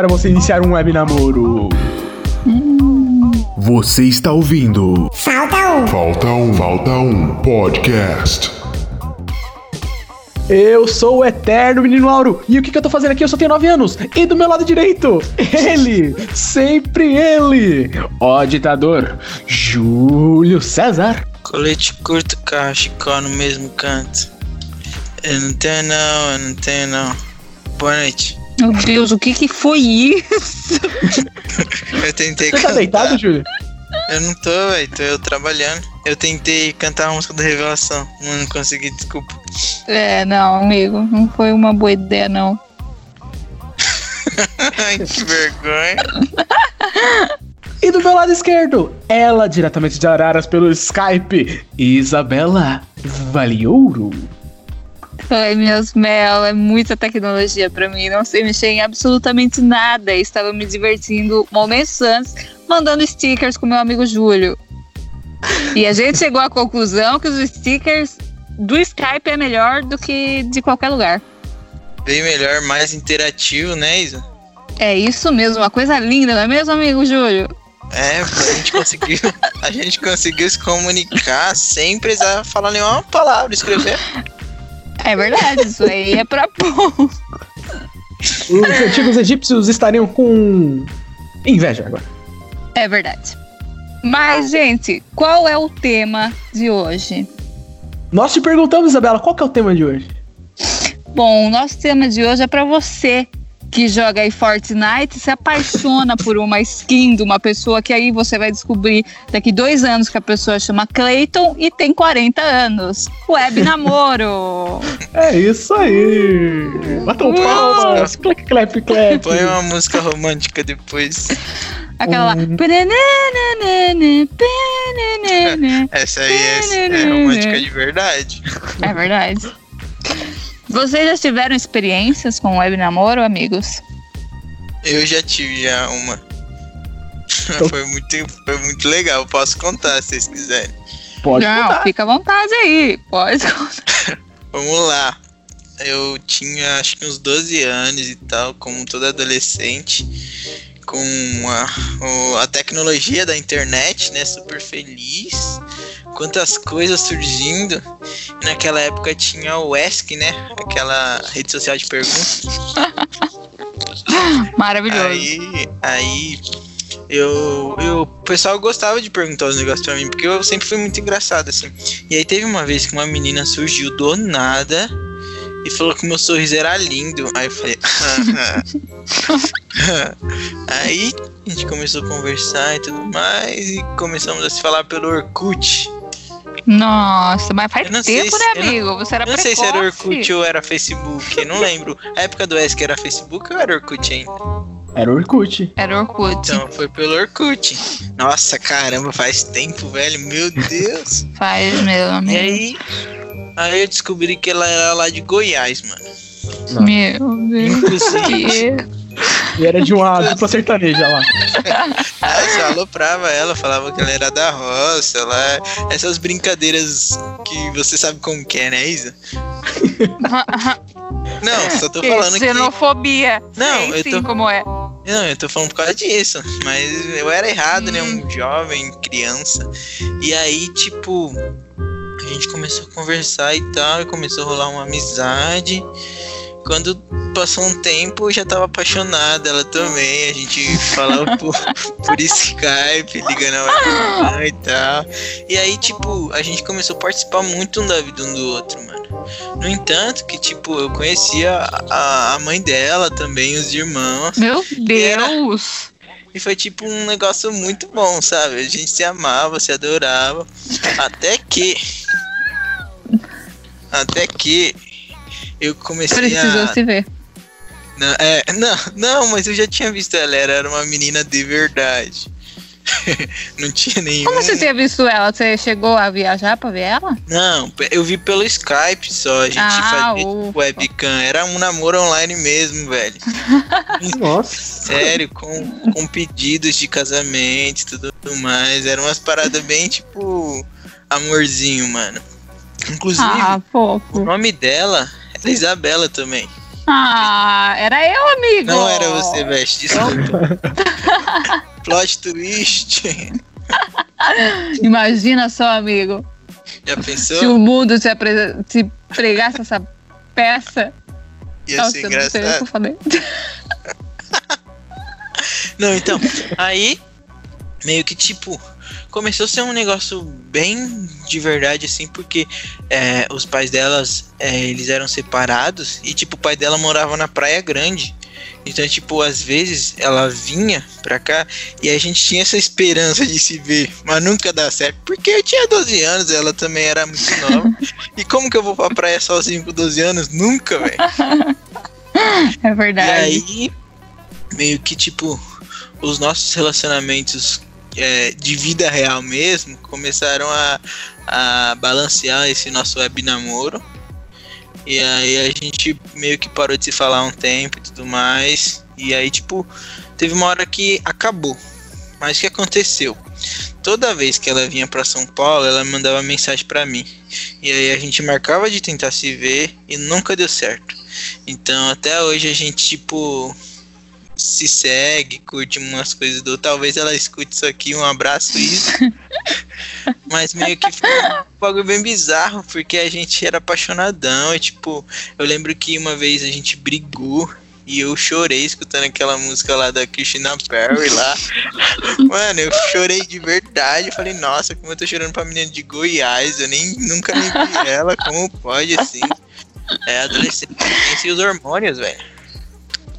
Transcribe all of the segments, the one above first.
para você iniciar um web namoro. Você está ouvindo Falta um. Falta um, Falta um Podcast. Eu sou o Eterno Menino Auro, e o que, que eu tô fazendo aqui? Eu só tenho 9 anos, e do meu lado direito, ele, sempre ele, o ditador, Júlio César. Colete curto, cachecol no mesmo canto. Eu não tenho não, eu não tenho não. Boa noite. Meu Deus, o que que foi isso? Eu tentei Você tá cantar. deitado, Júlio? Eu não tô, velho, tô eu trabalhando. Eu tentei cantar a música da Revelação, não consegui, desculpa. É, não, amigo, não foi uma boa ideia, não. Ai, que vergonha. E do meu lado esquerdo, ela diretamente de Araras pelo Skype, Isabela Valiouro. Ai, meus mel, é muita tecnologia pra mim. Não sei mexer em absolutamente nada. Estava me divertindo momentos antes, mandando stickers com meu amigo Júlio. E a gente chegou à conclusão que os stickers do Skype é melhor do que de qualquer lugar. Bem melhor, mais interativo, né, Isa? É isso mesmo, uma coisa linda, não é mesmo, amigo Júlio? É, a gente conseguiu, a gente conseguiu se comunicar sem precisar falar nenhuma palavra, escrever. É verdade, isso aí é pra bom. Os antigos egípcios estariam com inveja agora. É verdade. Mas, gente, qual é o tema de hoje? Nós te perguntamos, Isabela, qual que é o tema de hoje? Bom, o nosso tema de hoje é pra você que joga aí Fortnite se apaixona por uma skin de uma pessoa que aí você vai descobrir daqui dois anos que a pessoa chama Clayton e tem 40 anos. Web namoro. É isso aí! Batam palmas! Clap, clap, clap! Põe uma música romântica depois. Aquela lá. Hum. Penenenene. Essa aí é, é romântica de verdade. É verdade. Vocês já tiveram experiências com web namoro, amigos? Eu já tive já uma. Foi muito, foi muito legal, posso contar se vocês quiserem. Pode Não, contar. fica à vontade aí. Pode contar. Vamos lá. Eu tinha acho que uns 12 anos e tal, como todo adolescente, com a, a tecnologia da internet, né? Super feliz. Quantas coisas surgindo. E naquela época tinha o ESC, né? Aquela rede social de perguntas. Maravilhoso. Aí, aí eu, eu, o pessoal gostava de perguntar os negócios pra mim, porque eu sempre fui muito engraçado, assim. E aí teve uma vez que uma menina surgiu do nada e falou que meu sorriso era lindo. Aí eu falei. aí a gente começou a conversar e tudo mais, e começamos a se falar pelo Orkut. Nossa, mas faz não sei tempo, se- né, eu não- amigo? Você era Eu não sei precoce. se era Orkut ou era Facebook, não lembro. A época do ESC era Facebook ou era Orkut ainda? Era Orkut. Era Orkut. Então, foi pelo Orkut. Nossa, caramba, faz tempo, velho. Meu Deus. Faz meu e amigo. aí, aí eu descobri que ela era lá de Goiás, mano. Meu Deus. Inclusive, E era de uma dupla sertaneja lá. ela só aloprava ela, falava que ela era da roça, lá. Essas brincadeiras que você sabe como que é, né, Isa? Não, só tô falando que. xenofobia. Não, Sei eu tô- como é. Não, eu tô falando por causa disso. Mas eu era errado, né? Um jovem, criança. E aí, tipo, a gente começou a conversar e tal, e começou a rolar uma amizade. Quando passou um tempo, eu já tava apaixonada, ela também. A gente falava por, por Skype, ligando a webcam e tal. E aí, tipo, a gente começou a participar muito um da vida um do outro, mano. No entanto, que, tipo, eu conhecia a, a mãe dela também, os irmãos. Meu Deus. E foi tipo um negócio muito bom, sabe? A gente se amava, se adorava. Até que. Até que. Eu comecei Precisou a. se ver. Não, é, não, não, mas eu já tinha visto ela, era uma menina de verdade. não tinha nenhum. Como você tinha visto ela? Você chegou a viajar pra ver ela? Não, eu vi pelo Skype só. A gente Ah, fazia ufa. tipo, webcam. Era um namoro online mesmo, velho. Nossa. Sério, com, com pedidos de casamento e tudo mais. Eram umas paradas bem tipo. Amorzinho, mano. Inclusive, Ah, o nome dela era Isabela também. Ah, era eu, amigo. Não era você, Veste, desculpa. Plot twist. Imagina só, amigo. Já Se pensou? o mundo apre- te pregasse essa peça. Ia Nossa, ser eu não sei o que eu engraçado. falei. Não, então, aí meio que tipo começou a ser um negócio bem de verdade assim, porque é, os pais delas é, eles eram separados e tipo o pai dela morava na Praia Grande. Então, tipo, às vezes ela vinha pra cá e a gente tinha essa esperança de se ver, mas nunca dá certo, porque eu tinha 12 anos, ela também era muito nova. e como que eu vou pra praia sozinho com 12 anos? Nunca, velho. É E verdade. aí, meio que tipo, os nossos relacionamentos é, de vida real mesmo começaram a, a balancear esse nosso web namoro. E aí a gente meio que parou de se falar um tempo e tudo mais. E aí, tipo, teve uma hora que acabou. Mas o que aconteceu? Toda vez que ela vinha pra São Paulo, ela mandava mensagem pra mim. E aí a gente marcava de tentar se ver e nunca deu certo. Então até hoje a gente, tipo, se segue, curte umas coisas do. Talvez ela escute isso aqui, um abraço isso. Mas meio que foi um bagulho bem bizarro, porque a gente era apaixonadão. E tipo, eu lembro que uma vez a gente brigou. E eu chorei escutando aquela música lá da Christina Perry lá. Mano, eu chorei de verdade. Eu falei, nossa, como eu tô chorando pra menina de Goiás. Eu nem nunca nem vi ela. Como pode assim? É adolescente e os hormônios, velho.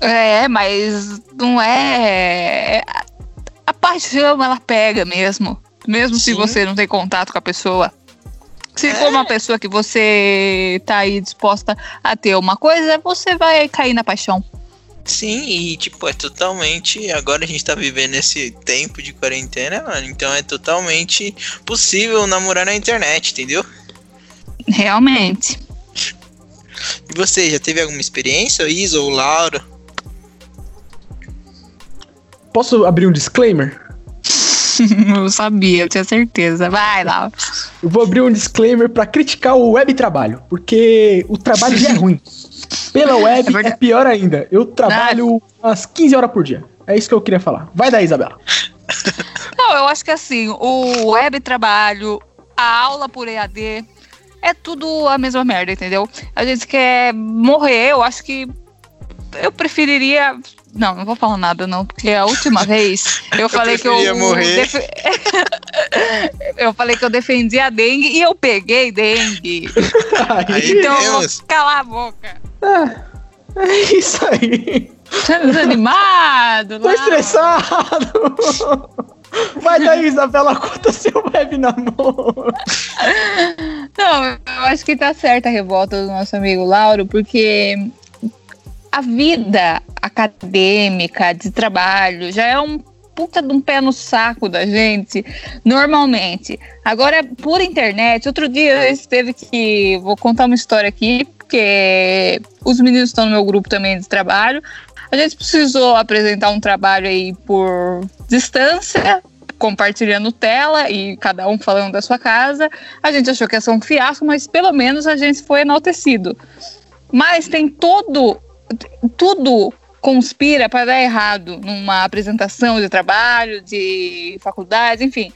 É, mas não é. A paixão, ela pega mesmo. Mesmo se Sim. você não tem contato com a pessoa. Se É. for uma pessoa que você tá aí disposta a ter uma coisa, você vai cair na paixão. Sim, e tipo, é totalmente. Agora a gente tá vivendo esse tempo de quarentena, mano. Então é totalmente possível namorar na internet, entendeu? Realmente. E você, já teve alguma experiência, Isa ou Laura? Posso abrir um disclaimer? eu sabia, eu tinha certeza. Vai lá. Eu vou abrir um disclaimer pra criticar o web trabalho, porque o trabalho já é ruim. Pela É web é, verdade. pior ainda. Eu trabalho umas 15 horas por dia. É isso que eu queria falar. Vai daí, Isabela. Não, eu acho que assim, o web trabalho, a aula por EAD, é tudo a mesma merda, entendeu? A gente quer morrer, eu acho que eu preferiria. Não, não vou falar nada, não, porque a última vez eu falei que eu. morrer. defe- eu falei que eu defendia a dengue e eu peguei dengue. Aí Então eu vou temos. calar a boca. É isso aí. Tá desanimado? Tô lá. estressado. Vai daí, Isabela, conta seu web namoro. Não, eu acho que tá certa a revolta do nosso amigo Lauro, porque a vida acadêmica, de trabalho, já é um puta de um pé no saco da gente, normalmente. Agora, por internet, outro dia eu teve que. Vou contar uma história aqui, porque os meninos estão no meu grupo também de trabalho. A gente precisou apresentar um trabalho aí por distância, compartilhando tela e cada um falando da sua casa. A gente achou que ia ser um fiasco, mas pelo menos a gente foi enaltecido. Mas tem todo. Tudo conspira para dar errado numa apresentação de trabalho, de faculdade, enfim.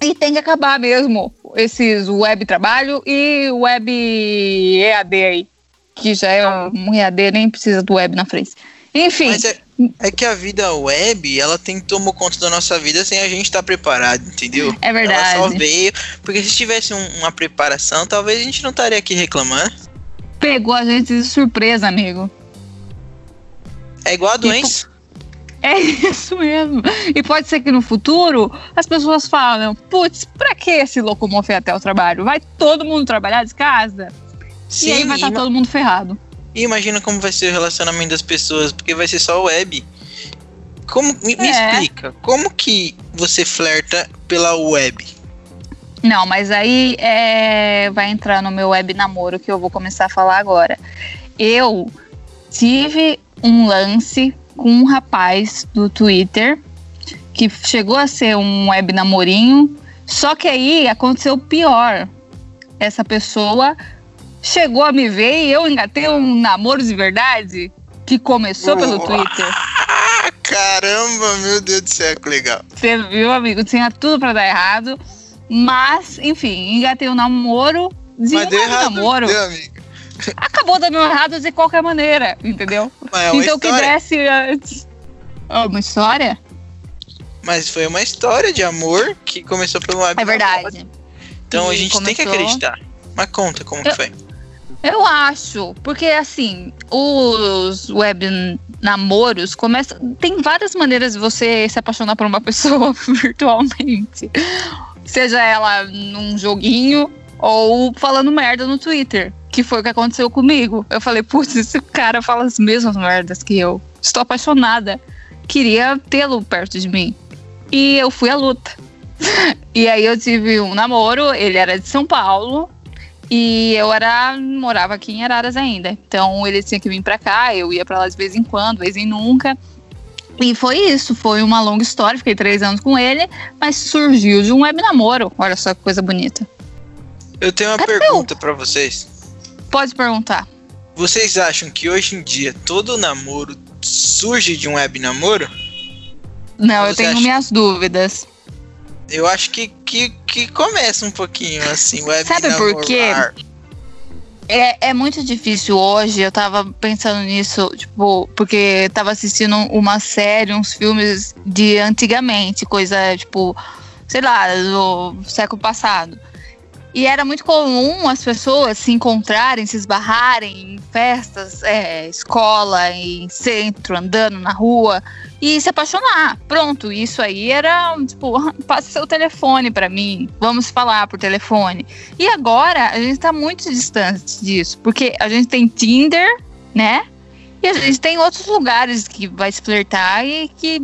E tem que acabar mesmo esses web trabalho e web EAD aí. Que já é um EAD, nem precisa do web na frente. Enfim. Mas é, é que a vida web, ela tem tomou conta da nossa vida sem a gente estar preparado, entendeu? É verdade. Ela só veio. Porque se tivesse um- uma preparação, talvez a gente não estaria aqui reclamando. Pegou a gente de surpresa, amigo. É igual a doença. É isso mesmo. E pode ser que no futuro as pessoas falem: putz, pra que se locomover até o trabalho? Vai todo mundo trabalhar de casa? Sim, e aí vai estar ima- todo mundo ferrado. E imagina como vai ser o relacionamento das pessoas, porque vai ser só web. Como me, me É. explica, como que você flerta pela web? Não, mas aí é, vai entrar no meu web namoro que eu vou começar a falar agora. Eu tive um lance com um rapaz do Twitter que chegou a ser um web namorinho, só que aí aconteceu o pior. Essa pessoa chegou a me ver e eu engatei um namoro de verdade que começou pelo. Twitter. Ah, caramba, meu Deus do céu, que legal. Você viu, amigo? Tinha tudo pra dar errado. Mas, enfim, engatei o namoro. De um errado, namoro. deu, amigo. Acabou dando errado de qualquer maneira, entendeu? Mas é então que história. desse antes. Uma história? Mas foi uma história de amor que começou pelo web É verdade. Então a E gente tem que começou- acreditar. Mas conta como que Eu- foi. Eu acho, porque assim, os web namoros começam. Tem várias maneiras de você se apaixonar por uma pessoa virtualmente. Seja ela num joguinho ou falando merda no Twitter. Que foi o que aconteceu comigo. Eu falei, putz, esse cara fala as mesmas merdas que eu. Estou apaixonada. Queria tê-lo perto de mim. E eu fui à luta. E aí eu tive um namoro, ele era de São Paulo. E eu era morava aqui em Araras ainda. Então ele tinha que vir pra cá, eu ia pra lá de vez em quando, vez em nunca. E foi isso, foi uma longa história, fiquei três anos com ele, mas surgiu de um web namoro. Olha só que coisa bonita. Eu tenho uma Cadê pergunta pra vocês. Pode perguntar. Vocês acham que hoje em dia todo namoro surge de um web namoro? Não, eu tenho acha? minhas dúvidas. Eu acho que, que, que começa um pouquinho assim, web Sabe por namorar. quê? É, é muito difícil hoje, eu tava pensando nisso, tipo, porque tava assistindo uma série, uns filmes de antigamente, coisa, tipo, sei lá, do século passado. E era muito comum as pessoas se encontrarem, se esbarrarem em festas, é, escola, em centro, andando na rua e se apaixonar. Pronto, isso aí era tipo, passe seu telefone pra mim, vamos falar por telefone. E agora a gente tá muito distante disso, porque a gente tem Tinder, né? E a gente tem outros lugares que vai se flertar e que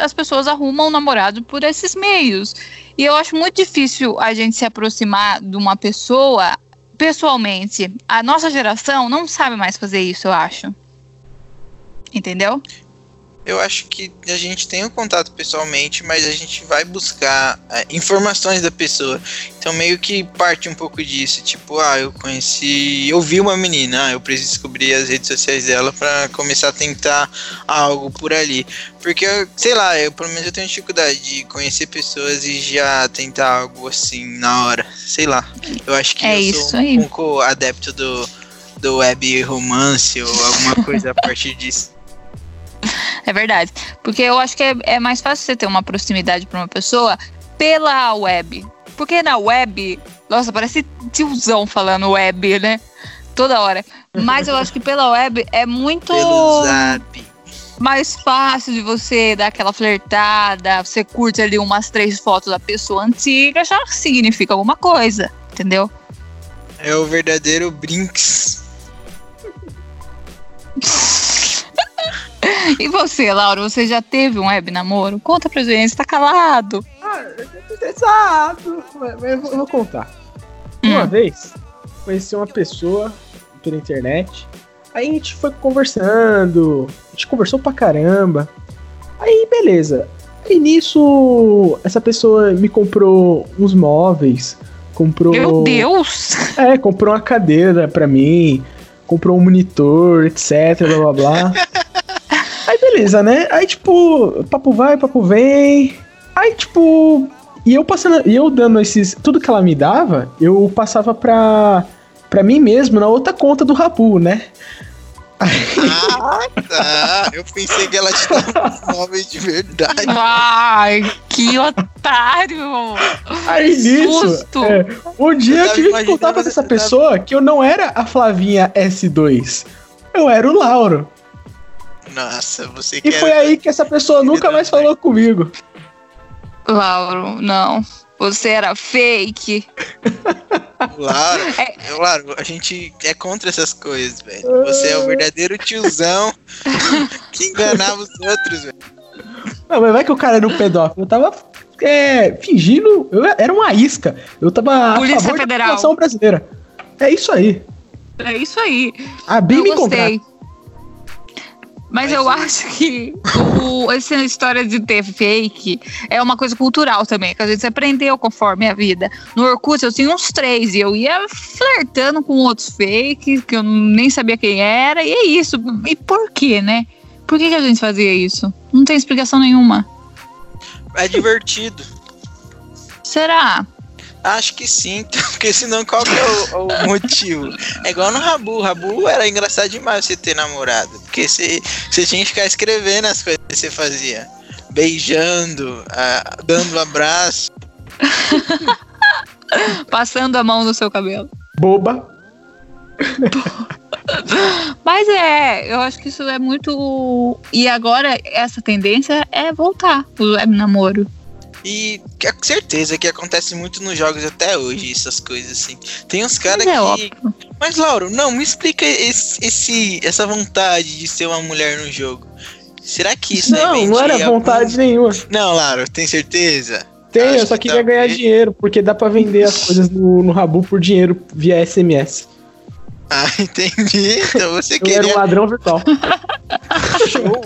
as pessoas arrumam um namorado por esses meios. E eu acho muito difícil a gente se aproximar de uma pessoa pessoalmente. A nossa geração não sabe mais fazer isso, eu acho. Entendeu? Eu acho que a gente tem um contato pessoalmente, mas a gente vai buscar é, informações da pessoa. Então meio que parte um pouco disso, tipo, ah, eu conheci, eu vi uma menina, ah, eu preciso descobrir as redes sociais dela pra começar a tentar algo por ali. Porque, sei lá, eu pelo menos eu tenho dificuldade de conhecer pessoas e já tentar algo assim na hora. Sei lá. Eu acho que É eu isso sou um aí. pouco adepto do, do web romance ou alguma coisa a partir disso. É verdade. Porque eu acho que é, é mais fácil você ter uma proximidade pra uma pessoa pela web. Porque na web, nossa, parece tiozão falando web, né? Toda hora. Mas eu acho que pela web é muito mais fácil de você dar aquela flertada. Você curte ali umas três fotos da pessoa antiga, já significa alguma coisa, entendeu? É o verdadeiro Brinks. E você, Laura, você já teve um web namoro? Conta pra gente, tá calado. Exato. Mas eu vou- eu vou contar. Uma Hum. vez, conheci uma pessoa pela internet. Aí a gente foi conversando. A gente conversou pra caramba. Aí, beleza. Aí nisso, essa pessoa me comprou uns móveis. Comprou. Meu Deus! É, comprou uma cadeira pra mim, comprou um monitor, etc, blá blá blá. Beleza, né? Aí tipo, papo vai, papo vem. Aí tipo, e eu passando, e eu dando esses, tudo que ela me dava, eu passava pra para mim mesmo na outra conta do Rabu, né? Ah, tá. Eu pensei que ela te dava um móvel de verdade. Ai, que otário! Aí nisso, Susto! é, um dia Eu que contar pra essa eu tava- pessoa que eu não era a Flavinha S2. Eu era o Lauro. Nossa, você E quer. foi aí que essa pessoa nunca mais falou comigo. Lauro, não. Você era fake. Claro, É. claro, a gente é contra essas coisas, velho. Você é o verdadeiro tiozão que enganava os outros, velho. Não, mas vai que o cara era um pedófilo. Eu tava é, fingindo. Eu era uma isca. Eu tava Polícia a favor Federal. da brasileira. É isso aí. É isso aí. Ah, bem eu me encontrar. Mas, Mas eu acho que o, essa história de ter fake é uma coisa cultural também, que a gente aprendeu conforme a vida. No Orkut eu tinha uns três e eu ia flertando com outros fakes que eu nem sabia quem era, e é isso. E por quê, né? Por que, que a gente fazia isso? Não tem explicação nenhuma. É divertido. Será? Acho que sim, porque senão qual que é o, o motivo? É igual no Rabu. Rabu era engraçado demais você ter namorado. Porque você, você tinha que ficar escrevendo as coisas que você fazia. Beijando, ah, dando abraço. Passando a mão no seu cabelo. Boba. Mas é, eu acho que isso é muito. E agora essa tendência é voltar o web namoro. E que é certeza que acontece muito nos jogos até hoje, essas coisas assim. Tem uns caras Mas é que. óbvio. Mas, Lauro, não, me explica esse, esse- essa vontade de ser uma mulher no jogo. Será que isso é Não, não era mentira? vontade nenhuma. Não, Lauro, tem certeza? Tem, Acho eu só que queria ganhar talvez. dinheiro, porque dá pra vender as coisas no, no Rabu por dinheiro via SMS. Ah, entendi. Então você Eu era queria um ladrão virtual. show.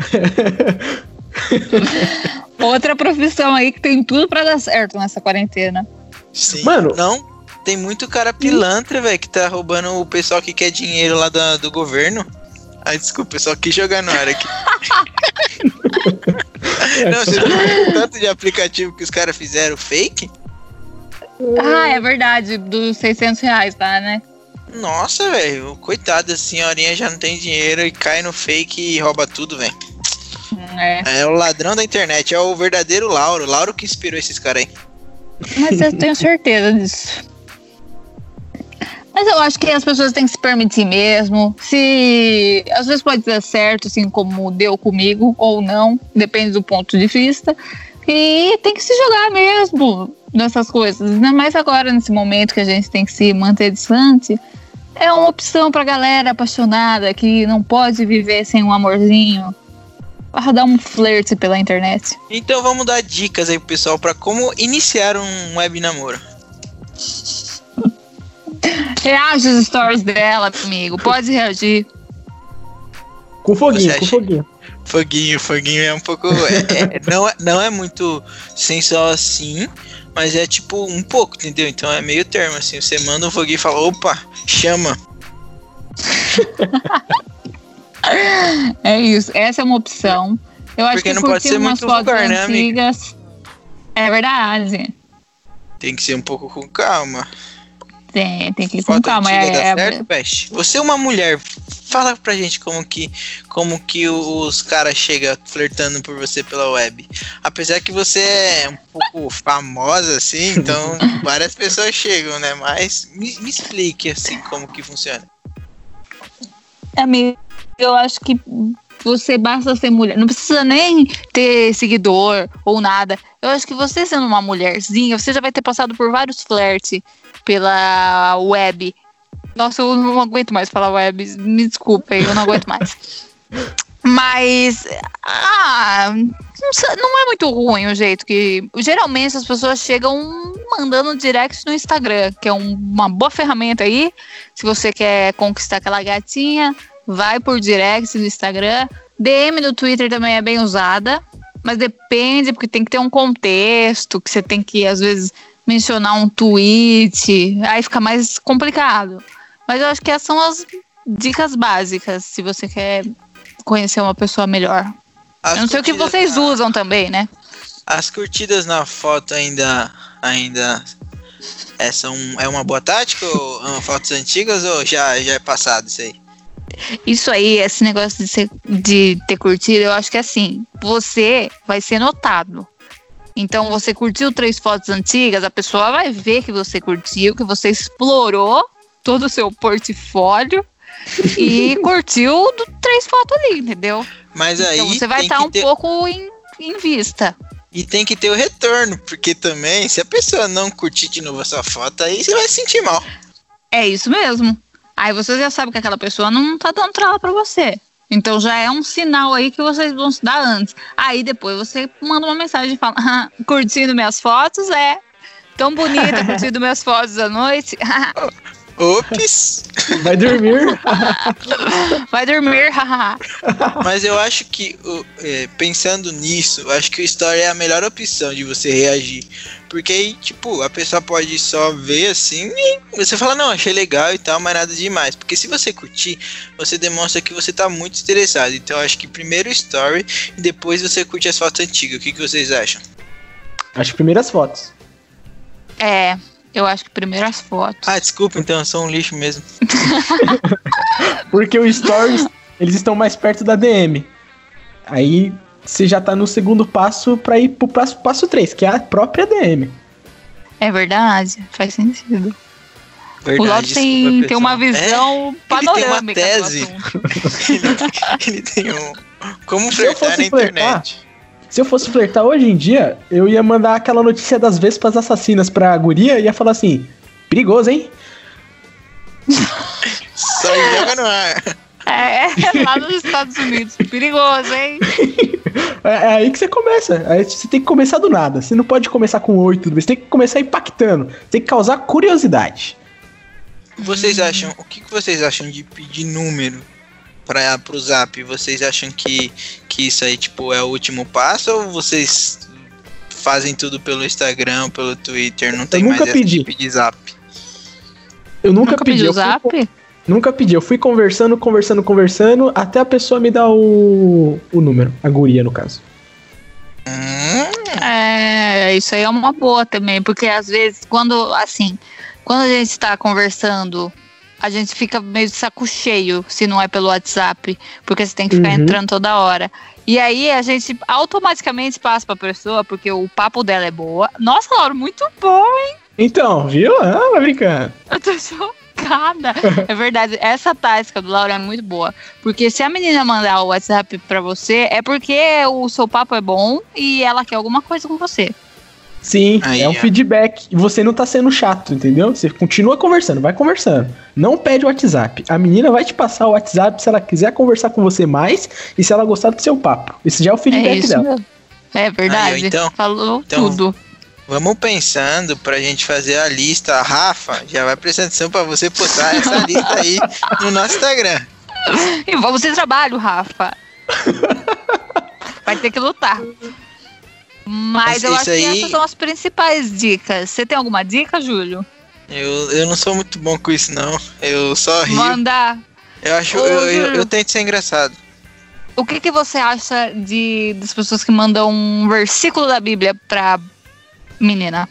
Outra profissão aí que tem tudo pra dar certo nessa quarentena. Sim. Mano. Não, tem muito cara pilantra, velho, que tá roubando o pessoal que quer dinheiro lá da- do governo. Ai, desculpa, eu só quis jogar no ar aqui. Não, você viu o tanto de aplicativo que os caras fizeram fake? Ah, é verdade, dos 600 reais lá, né? Nossa, velho, coitada, a senhorinha já não tem dinheiro e cai no fake e rouba tudo, velho. É. É o ladrão da internet, é o verdadeiro Lauro. Lauro que inspirou esses caras aí. Mas eu tenho certeza disso. Mas eu acho que as pessoas têm que se permitir mesmo. Se às vezes pode dar certo, assim como deu comigo, ou não, depende do ponto de vista. E tem que se jogar mesmo nessas coisas. Ainda mais agora, nesse momento que a gente tem que se manter distante. É uma opção pra galera apaixonada que não pode viver sem um amorzinho. Para dar um flerte pela internet. Então vamos dar dicas aí pro pessoal pra como iniciar um web namoro. Reage às stories dela, amigo. Pode reagir. Com foguinho, com foguinho. Foguinho, foguinho é um pouco. é- é- não, é, não é muito sensual assim, mas é tipo um pouco, entendeu? Então é meio termo assim. Você manda um foguinho e fala, opa, chama. É isso, essa é uma opção. Eu acho Porque que não pode ser muito fotos vulgar, né, antigas. É verdade. Tem que ser um pouco com calma. Tem, tem que ir com calma. É, é- certo, Peste? Você é uma mulher. Fala pra gente como que, como que os caras chegam flertando por você pela web. Apesar que você é um pouco famosa, assim, então várias pessoas chegam, né? Mas me, me explique, assim, como que funciona. Amigo, eu acho que você basta ser mulher. Não precisa nem ter seguidor ou nada. Eu acho que você sendo uma mulherzinha, você já vai ter passado por vários flertes pela web. Nossa, eu não aguento mais falar web. Me desculpem, eu não aguento mais. Mas, ah, não é muito ruim o jeito que. Geralmente as pessoas chegam mandando direct no Instagram, que é um- uma boa ferramenta aí. Se você quer conquistar aquela gatinha, vai por direct no Instagram. DM no Twitter também é bem usada, mas depende, porque tem que ter um contexto, que você tem que, às vezes, mencionar um tweet, aí fica mais complicado. Mas eu acho que essas são as dicas básicas, se você quer conhecer uma pessoa melhor. As Eu não sei o que vocês na- usam também, né? As curtidas na foto ainda. ainda é, são, é uma boa tática ou ah, fotos antigas ou já, já é passado isso aí? Isso aí, esse negócio de, ser- de ter curtido, eu acho que é assim, você vai ser notado. Então, você curtiu três fotos antigas, a pessoa vai ver que você curtiu, que você explorou todo o seu portfólio e curtiu três fotos ali, entendeu? Mas aí. então, você vai estar que um ter- pouco em, em vista. E tem que ter o retorno, porque também, se a pessoa não curtir de novo a sua foto, aí você vai se sentir mal. É isso mesmo. Aí você já sabe que aquela pessoa não tá dando trela pra você. Então já é um sinal aí que vocês vão se dar antes. Aí depois você manda uma mensagem e fala: "Ah, curtindo minhas fotos, é. Tão bonita, curtindo minhas fotos à noite. Ops! Vai dormir. Vai dormir, haha. Mas eu acho que, é, pensando nisso, eu acho que o story é a melhor opção de você reagir. Porque aí, tipo, a pessoa pode só ver assim e você fala, não, achei legal e tal, mas nada demais. Porque se você curtir, você demonstra que você tá muito interessado. Então eu acho que primeiro o story e depois você curte as fotos antigas. O que, que vocês acham? As primeiras fotos. É, eu acho que primeiro as fotos. Ah, desculpa, então eu sou um lixo mesmo. Porque os stories, eles estão mais perto da DM. Aí você já tá no segundo passo pra ir pro passo, passo 3, que é a própria DM. É verdade, faz sentido. Verdade, o Lopes tem, tem uma visão panorâmica. tem uma tese. É, ele tem um. Como Se eu flertar fosse na flertar, internet. Se eu fosse flertar hoje em dia, eu ia mandar aquela notícia das vespas assassinas pra guria e ia falar assim: perigoso, hein? Só joga no ar. É, lá nos Estados Unidos. Perigoso, hein? É, é aí que você começa. Aí você tem que começar do nada. Você não pode começar com oi, tudo bem. Você tem que começar impactando. Tem que causar curiosidade. Vocês acham. O que, vocês acham de pedir número para pro zap? Vocês acham que, que isso aí, tipo, é o último passo ou vocês fazem tudo pelo Instagram, pelo Twitter? Não tem nunca mais essa pedi. de pedir zap. Eu nunca, Nunca pedi. pediu eu o fui zap? con- nunca pedi. Eu fui conversando, conversando, conversando, até a pessoa me dar o, o número. A guria, no caso. Hum, É, isso aí é uma boa também, porque às vezes, quando, assim, quando a gente tá conversando, a gente fica meio de saco cheio se não é pelo WhatsApp, porque você tem que ficar Uhum. entrando toda hora. E aí a gente automaticamente passa pra pessoa, porque o papo dela é boa. Nossa, Laura, muito bom! Então, viu? Ah, vai brincando. Eu tô chocada. É verdade, essa tática do Laura é muito boa. Porque se a menina mandar o WhatsApp pra você, é porque o seu papo é bom e ela quer alguma coisa com você. Sim, Aí, é um ó. feedback. E você não tá sendo chato, entendeu? Você continua conversando, vai conversando. Não pede o WhatsApp. A menina vai te passar o WhatsApp se ela quiser conversar com você mais e se ela gostar do seu papo. Esse já é o É feedback isso dela. mesmo. É verdade. Aí, então- Falou então- tudo. Vamos pensando pra gente fazer a lista. Rafa, já vai prestando atenção pra você postar essa lista aí no nosso Instagram. E vamos ter trabalho, Rafa. Vai ter que lutar. Mas Mas eu acho que aí- essas são as principais dicas. Você tem alguma dica, Júlio? Eu, eu não sou muito bom com isso, não. Eu só rio. Manda. Eu acho. Ô, eu, eu, eu tento ser engraçado. O que, que você acha de das pessoas que mandam um versículo da Bíblia pra menina?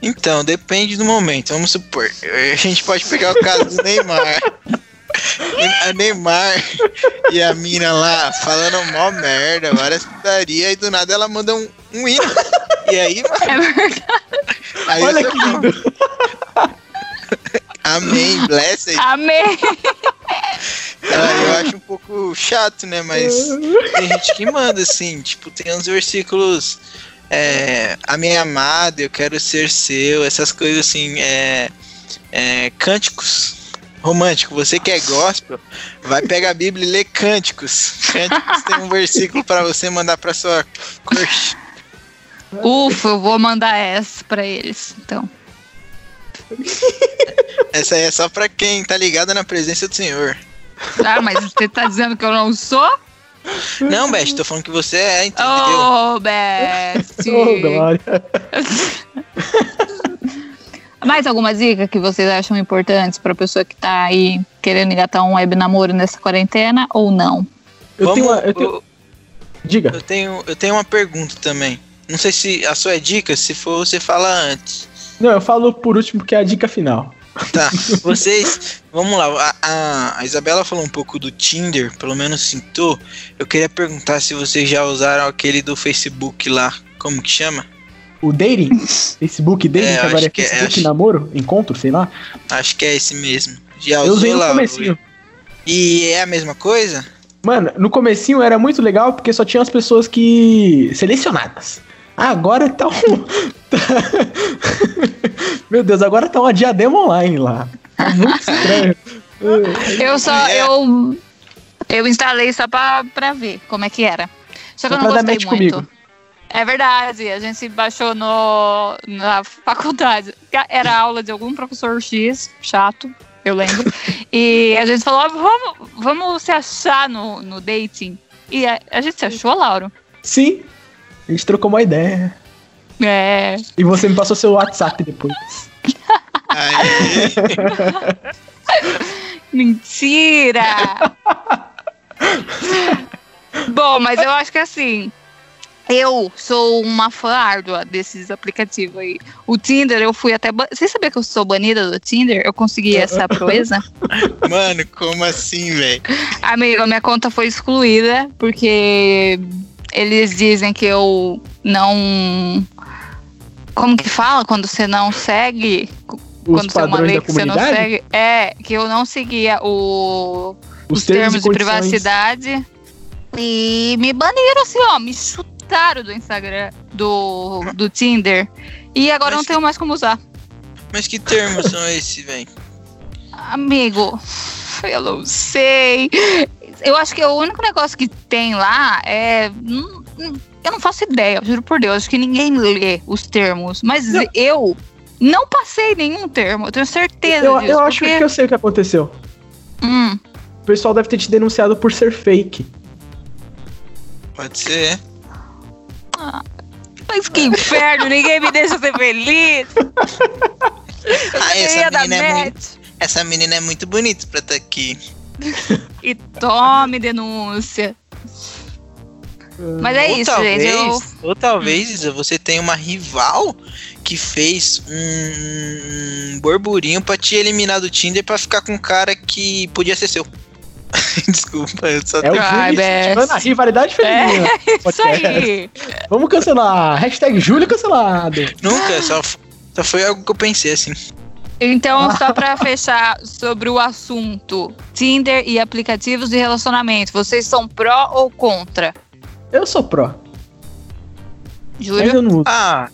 Então, depende do momento. Vamos supor. A gente pode pegar o caso do Neymar. A Neymar e a mina lá falando mó merda, várias putarias, e do nada ela manda um, um hino. E aí, mano, É verdade. aí Olha eu que lindo. Amém, blessed. Amém. Ah, eu acho um pouco chato, né? Mas tem gente que manda, assim, tipo, tem uns versículos. É, a minha amada, eu quero ser seu, essas coisas assim, é, é, cânticos romântico. Você que é gospel, vai pegar a Bíblia e lê cânticos. Cânticos tem um versículo pra você mandar pra sua crush. Ufa, eu vou mandar essa pra eles. Então. Essa aí é só pra quem tá ligado na presença do Senhor. Ah, mas você tá dizendo que eu não sou? Não, Beth, tô falando que você é, entendeu? Oh, Best! Ô, Glória. Mais alguma dica que vocês acham importantes pra pessoa que tá aí querendo engatar um web namoro nessa quarentena ou não? Eu tenho Vamos- uma. Eu tenho... Diga. Eu tenho, eu tenho uma pergunta também. Não sei se a sua é dica, se for, você fala antes. Não, eu falo por último porque é a dica final. Tá, vocês, vamos lá. A, a- Isabela falou um pouco do Tinder, pelo menos sintou. Eu queria perguntar se vocês já usaram aquele do Facebook lá, como que chama? O dating, Facebook dating, É, que agora é que é, Facebook acho- namoro, encontro, sei lá. Acho que é esse mesmo. Já Eu usei usou no lá? comecinho. E é a mesma coisa? Mano, no comecinho era muito legal porque só tinha as pessoas que. selecionadas. Agora tá um. Meu Deus, agora tá uma diadema online lá. Muito estranho. Eu só. É. Eu, eu instalei só pra, pra ver como é que era. Só que Só eu não pra dar gostei muito. comigo. É verdade, a gente baixou no, na faculdade. Era aula de algum professor X, chato, eu lembro. e a gente falou, "Ah, vamos, vamos se achar no, no dating. E a, a gente se achou, Lauro? Sim. A gente trocou uma ideia. É. E você me passou seu WhatsApp depois. Mentira! Bom, mas eu acho que assim. Eu sou uma fã árdua desses aplicativos aí. O Tinder, eu fui até. Você sabia que eu sou banida do Tinder? Eu consegui essa proeza? mano, como assim, velho? Amigo, a minha conta foi excluída porque eles dizem que eu não. Como que fala quando você não segue? Os quando você é uma padrões lei da que você não segue? É, que eu não seguia o, Os, os termos, e de privacidade. E me baniram assim, ó, me chutaram do Instagram, do, do Tinder. E agora eu Mas- não tenho mais como usar. Mas que termos são esses, velho? Amigo, eu não sei. Eu acho que o único negócio que tem lá é. hum, hum, Eu não faço ideia, juro por Deus. Acho que ninguém lê os termos. Mas Não. eu não passei nenhum termo. Eu tenho certeza Eu, disso. eu acho porque- que eu sei o que aconteceu. Hum, O pessoal deve ter te denunciado por ser fake. Pode ser. mas que inferno, ninguém me deixa ser feliz. Ah, essa menina, é muito, essa menina é muito bonita pra estar aqui. E tome denúncia. Mas é ou isso, talvez, gente. Eu... Ou talvez, Isa, você tenha uma rival que fez um burburinho pra te eliminar do Tinder pra ficar com um cara que podia ser seu. Desculpa, eu só É o Ai, Júlio Beth. incentivando a rivalidade feminina. Isso podcast. aí. Vamos cancelar. Hashtag Júlio cancelado. nunca, só, só foi algo que eu pensei assim. Então, só pra fechar sobre o assunto Tinder e aplicativos de relacionamento, vocês são pró ou contra? Eu sou pró. Mas Júlio? eu não uso. Ah,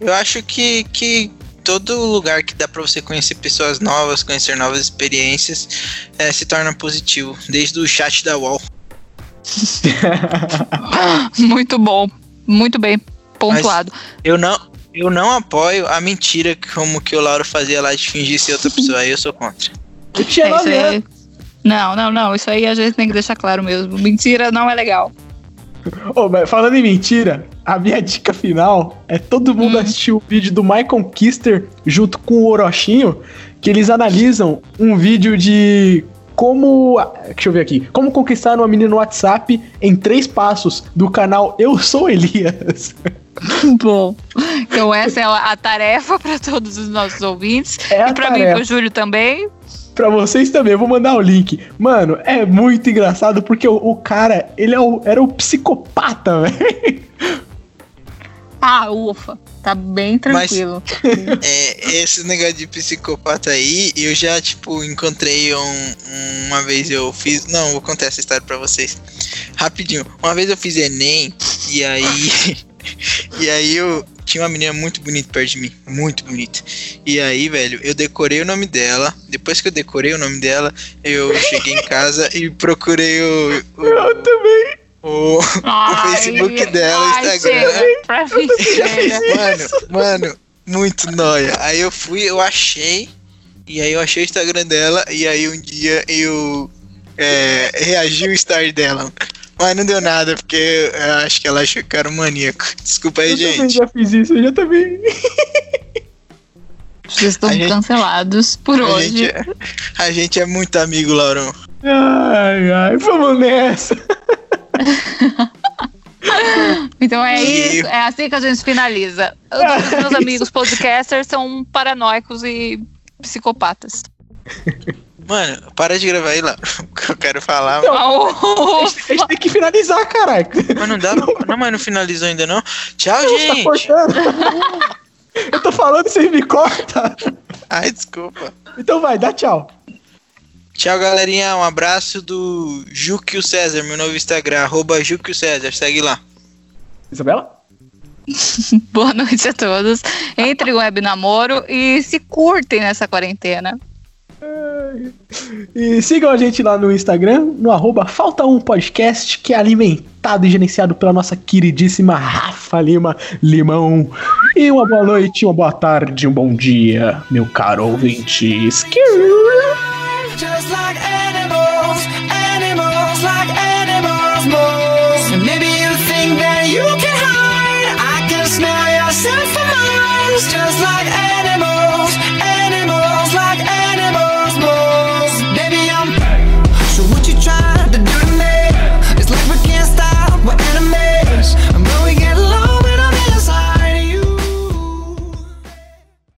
eu acho que, que todo lugar que dá pra você conhecer pessoas novas, conhecer novas experiências, eh, se torna positivo. Desde o chat da UOL. Muito bom. Muito bem pontuado. Eu não, eu não apoio a mentira como que o Lauro fazia lá de fingir ser outra pessoa. Aí eu sou contra. Eu tinha É, isso 9 anos. aí. Não, não, não. Isso aí a gente tem que deixar claro mesmo. Mentira não é legal. Mas falando em mentira, a minha dica final é todo mundo Hum. assistir o vídeo do Michael Kister junto com o Orochinho, que eles analisam um vídeo de como. Deixa eu ver aqui. Como conquistar uma menina no WhatsApp em três passos do canal Eu Sou Elias. Bom. Então, essa é a tarefa para todos os nossos ouvintes. É e para mim tarefa. pro Júlio também. Pra vocês também, eu vou mandar o link. Mano, é muito engraçado porque o, o cara, ele é o- era o psicopata, velho. Ah, ufa. Tá bem tranquilo. É, esse negócio de psicopata aí, eu já, tipo, encontrei um, uma vez eu fiz. Não, vou contar essa história pra vocês. Rapidinho. Uma vez eu fiz Enem, e aí. e aí eu. Tinha uma menina muito bonita perto de mim. Muito bonita. E aí, velho, eu decorei o nome dela. Depois que eu decorei o nome dela, eu cheguei em casa e procurei o. o Eu também. o, Ai, Facebook dela, o ai, Instagram. Mano, mano, muito nóia. Aí eu fui, eu achei. E aí eu achei o Instagram dela. E aí um dia eu é, reagi o story dela. Mas não deu nada, porque eu acho que ela achou que era um maníaco. Desculpa aí, Eu também gente. já fiz isso, eu já também. Vocês estão A gente- cancelados por A hoje. gente, é, a gente é muito amigo, Laurão. Ai, ai, vamos nessa. Então é E- isso, é assim que a gente finaliza. Os meus amigos podcasters são paranoicos e psicopatas. Mano, para de gravar aí. O que eu quero falar. Não. Oh, A gente, a gente tem que finalizar, caralho. Mas não dá. Não, mas não finalizou ainda não. Tchau, Tá gente. cortando. Eu tô falando e vocês me cortam. Ai, desculpa. Então vai, dá tchau. Tchau, galerinha. Um abraço do Juquio César, meu novo Instagram, arroba Juquio César. Segue lá. Isabela? boa noite a todos. Entre o web namoro e se curtem nessa quarentena. Ai, E sigam a gente lá no Instagram, no arroba Falta Um Podcast, que é alimentado e gerenciado pela nossa queridíssima Rafa Lima Limão. E uma boa noite, uma boa tarde, um bom dia, meu caro ouvinte. Just like animals, animals like animals moles.